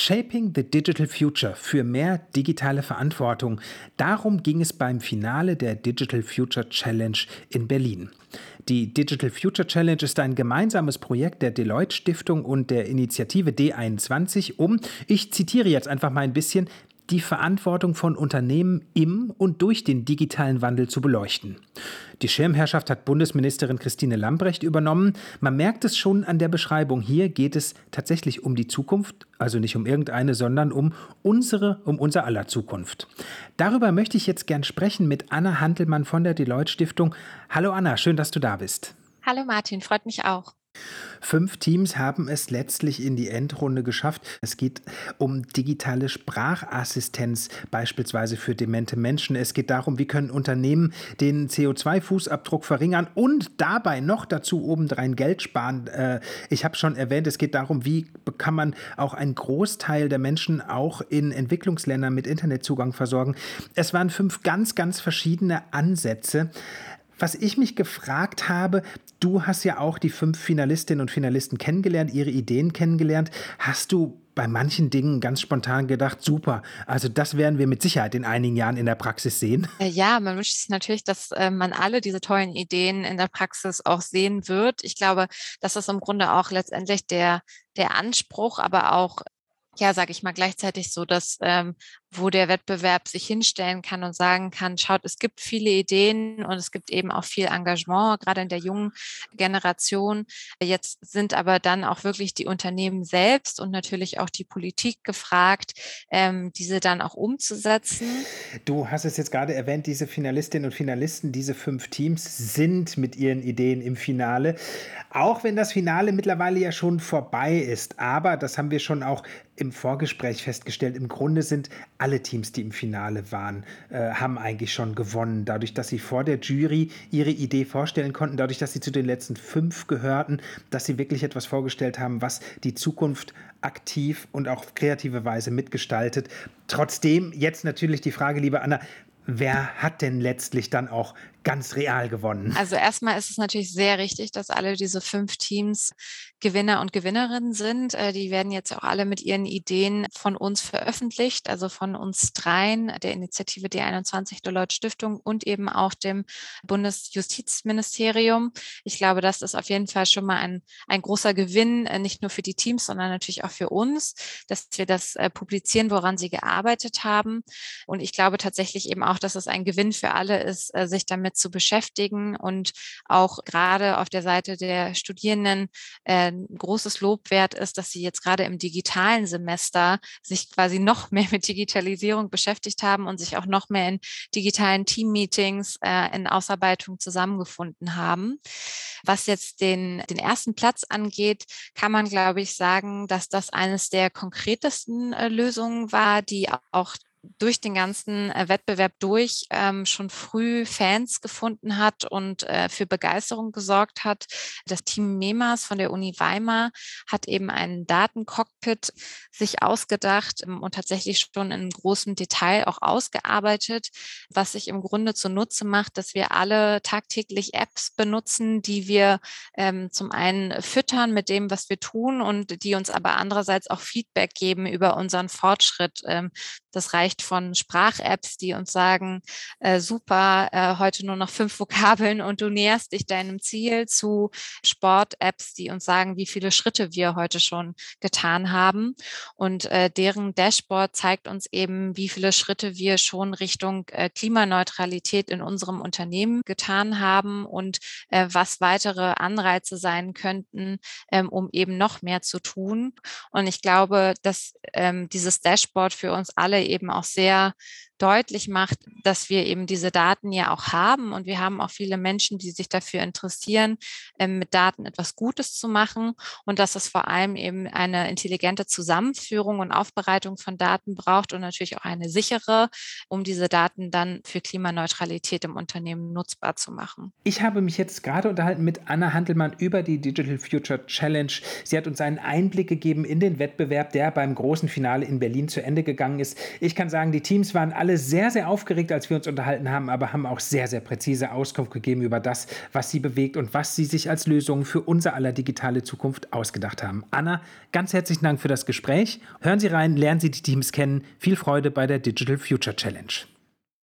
Shaping the Digital Future für mehr digitale Verantwortung. Darum ging es beim Finale der Digital Future Challenge in Berlin. Die Digital Future Challenge ist ein gemeinsames Projekt der Deloitte Stiftung und der Initiative D21, um, ich zitiere jetzt einfach mal ein bisschen, die Verantwortung von Unternehmen im und durch den digitalen Wandel zu beleuchten. Die Schirmherrschaft hat Bundesministerin Christine Lambrecht übernommen. Man merkt es schon an der Beschreibung. Hier geht es tatsächlich um die Zukunft, also nicht um irgendeine, sondern um unsere, um unser aller Zukunft. Darüber möchte ich jetzt gern sprechen mit Anna Handelmann von der Deloitte Stiftung. Hallo Anna, schön, dass du da bist. Hallo Martin, freut mich auch. Fünf Teams haben es letztlich in die Endrunde geschafft. Es geht um digitale Sprachassistenz, beispielsweise für demente Menschen. Es geht darum, wie können Unternehmen den CO2-Fußabdruck verringern und dabei noch dazu obendrein Geld sparen. Äh, ich habe schon erwähnt, es geht darum, wie kann man auch einen Großteil der Menschen auch in Entwicklungsländern mit Internetzugang versorgen. Es waren fünf ganz, ganz verschiedene Ansätze. Was ich mich gefragt habe, du hast ja auch die fünf Finalistinnen und Finalisten kennengelernt, ihre Ideen kennengelernt. Hast du bei manchen Dingen ganz spontan gedacht, super, also das werden wir mit Sicherheit in einigen Jahren in der Praxis sehen? Äh, ja, man wünscht sich natürlich, dass äh, man alle diese tollen Ideen in der Praxis auch sehen wird. Ich glaube, das ist im Grunde auch letztendlich der, der Anspruch, aber auch ja, sage ich mal, gleichzeitig so, dass ähm, wo der Wettbewerb sich hinstellen kann und sagen kann, schaut, es gibt viele Ideen und es gibt eben auch viel Engagement, gerade in der jungen Generation. Jetzt sind aber dann auch wirklich die Unternehmen selbst und natürlich auch die Politik gefragt, ähm, diese dann auch umzusetzen. Du hast es jetzt gerade erwähnt, diese Finalistinnen und Finalisten, diese fünf Teams sind mit ihren Ideen im Finale. Auch wenn das Finale mittlerweile ja schon vorbei ist. Aber das haben wir schon auch im Vorgespräch festgestellt. Im Grunde sind alle Teams, die im Finale waren, äh, haben eigentlich schon gewonnen. Dadurch, dass sie vor der Jury ihre Idee vorstellen konnten, dadurch, dass sie zu den letzten fünf gehörten, dass sie wirklich etwas vorgestellt haben, was die Zukunft aktiv und auch auf kreative Weise mitgestaltet. Trotzdem jetzt natürlich die Frage, liebe Anna, wer hat denn letztlich dann auch ganz real gewonnen? Also erstmal ist es natürlich sehr richtig, dass alle diese fünf Teams Gewinner und Gewinnerinnen sind. Äh, die werden jetzt auch alle mit ihren Ideen von uns veröffentlicht, also von uns dreien, der Initiative D21 Deloitte Stiftung und eben auch dem Bundesjustizministerium. Ich glaube, das ist auf jeden Fall schon mal ein, ein großer Gewinn, äh, nicht nur für die Teams, sondern natürlich auch für uns, dass wir das äh, publizieren, woran sie gearbeitet haben. Und ich glaube tatsächlich eben auch, dass es ein Gewinn für alle ist, sich damit zu beschäftigen und auch gerade auf der Seite der Studierenden ein großes Lob wert ist, dass Sie jetzt gerade im digitalen Semester sich quasi noch mehr mit Digitalisierung beschäftigt haben und sich auch noch mehr in digitalen Teammeetings, äh, in Ausarbeitung zusammengefunden haben. Was jetzt den, den ersten Platz angeht, kann man, glaube ich, sagen, dass das eines der konkretesten äh, Lösungen war, die auch durch den ganzen äh, Wettbewerb durch ähm, schon früh Fans gefunden hat und äh, für Begeisterung gesorgt hat. Das Team MEMAS von der Uni Weimar hat eben einen Datencockpit sich ausgedacht ähm, und tatsächlich schon in großem Detail auch ausgearbeitet, was sich im Grunde zunutze macht, dass wir alle tagtäglich Apps benutzen, die wir ähm, zum einen füttern mit dem, was wir tun und die uns aber andererseits auch Feedback geben über unseren Fortschritt. Ähm, das reicht von Sprach-Apps, die uns sagen, äh, super, äh, heute nur noch fünf Vokabeln und du näherst dich deinem Ziel, zu Sport-Apps, die uns sagen, wie viele Schritte wir heute schon getan haben. Und äh, deren Dashboard zeigt uns eben, wie viele Schritte wir schon Richtung äh, Klimaneutralität in unserem Unternehmen getan haben und äh, was weitere Anreize sein könnten, ähm, um eben noch mehr zu tun. Und ich glaube, dass ähm, dieses Dashboard für uns alle eben auch sehr deutlich macht, dass wir eben diese Daten ja auch haben und wir haben auch viele Menschen, die sich dafür interessieren, ähm, mit Daten etwas Gutes zu machen und dass es vor allem eben eine intelligente Zusammenführung und Aufbereitung von Daten braucht und natürlich auch eine sichere, um diese Daten dann für Klimaneutralität im Unternehmen nutzbar zu machen. Ich habe mich jetzt gerade unterhalten mit Anna Handelmann über die Digital Future Challenge. Sie hat uns einen Einblick gegeben in den Wettbewerb, der beim großen Finale in Berlin zu Ende gegangen ist. Ich kann sagen, die Teams waren alle alle sehr, sehr aufgeregt, als wir uns unterhalten haben, aber haben auch sehr, sehr präzise Auskunft gegeben über das, was sie bewegt und was sie sich als Lösung für unser aller digitale Zukunft ausgedacht haben. Anna, ganz herzlichen Dank für das Gespräch. Hören Sie rein, lernen Sie die Teams kennen. Viel Freude bei der Digital Future Challenge.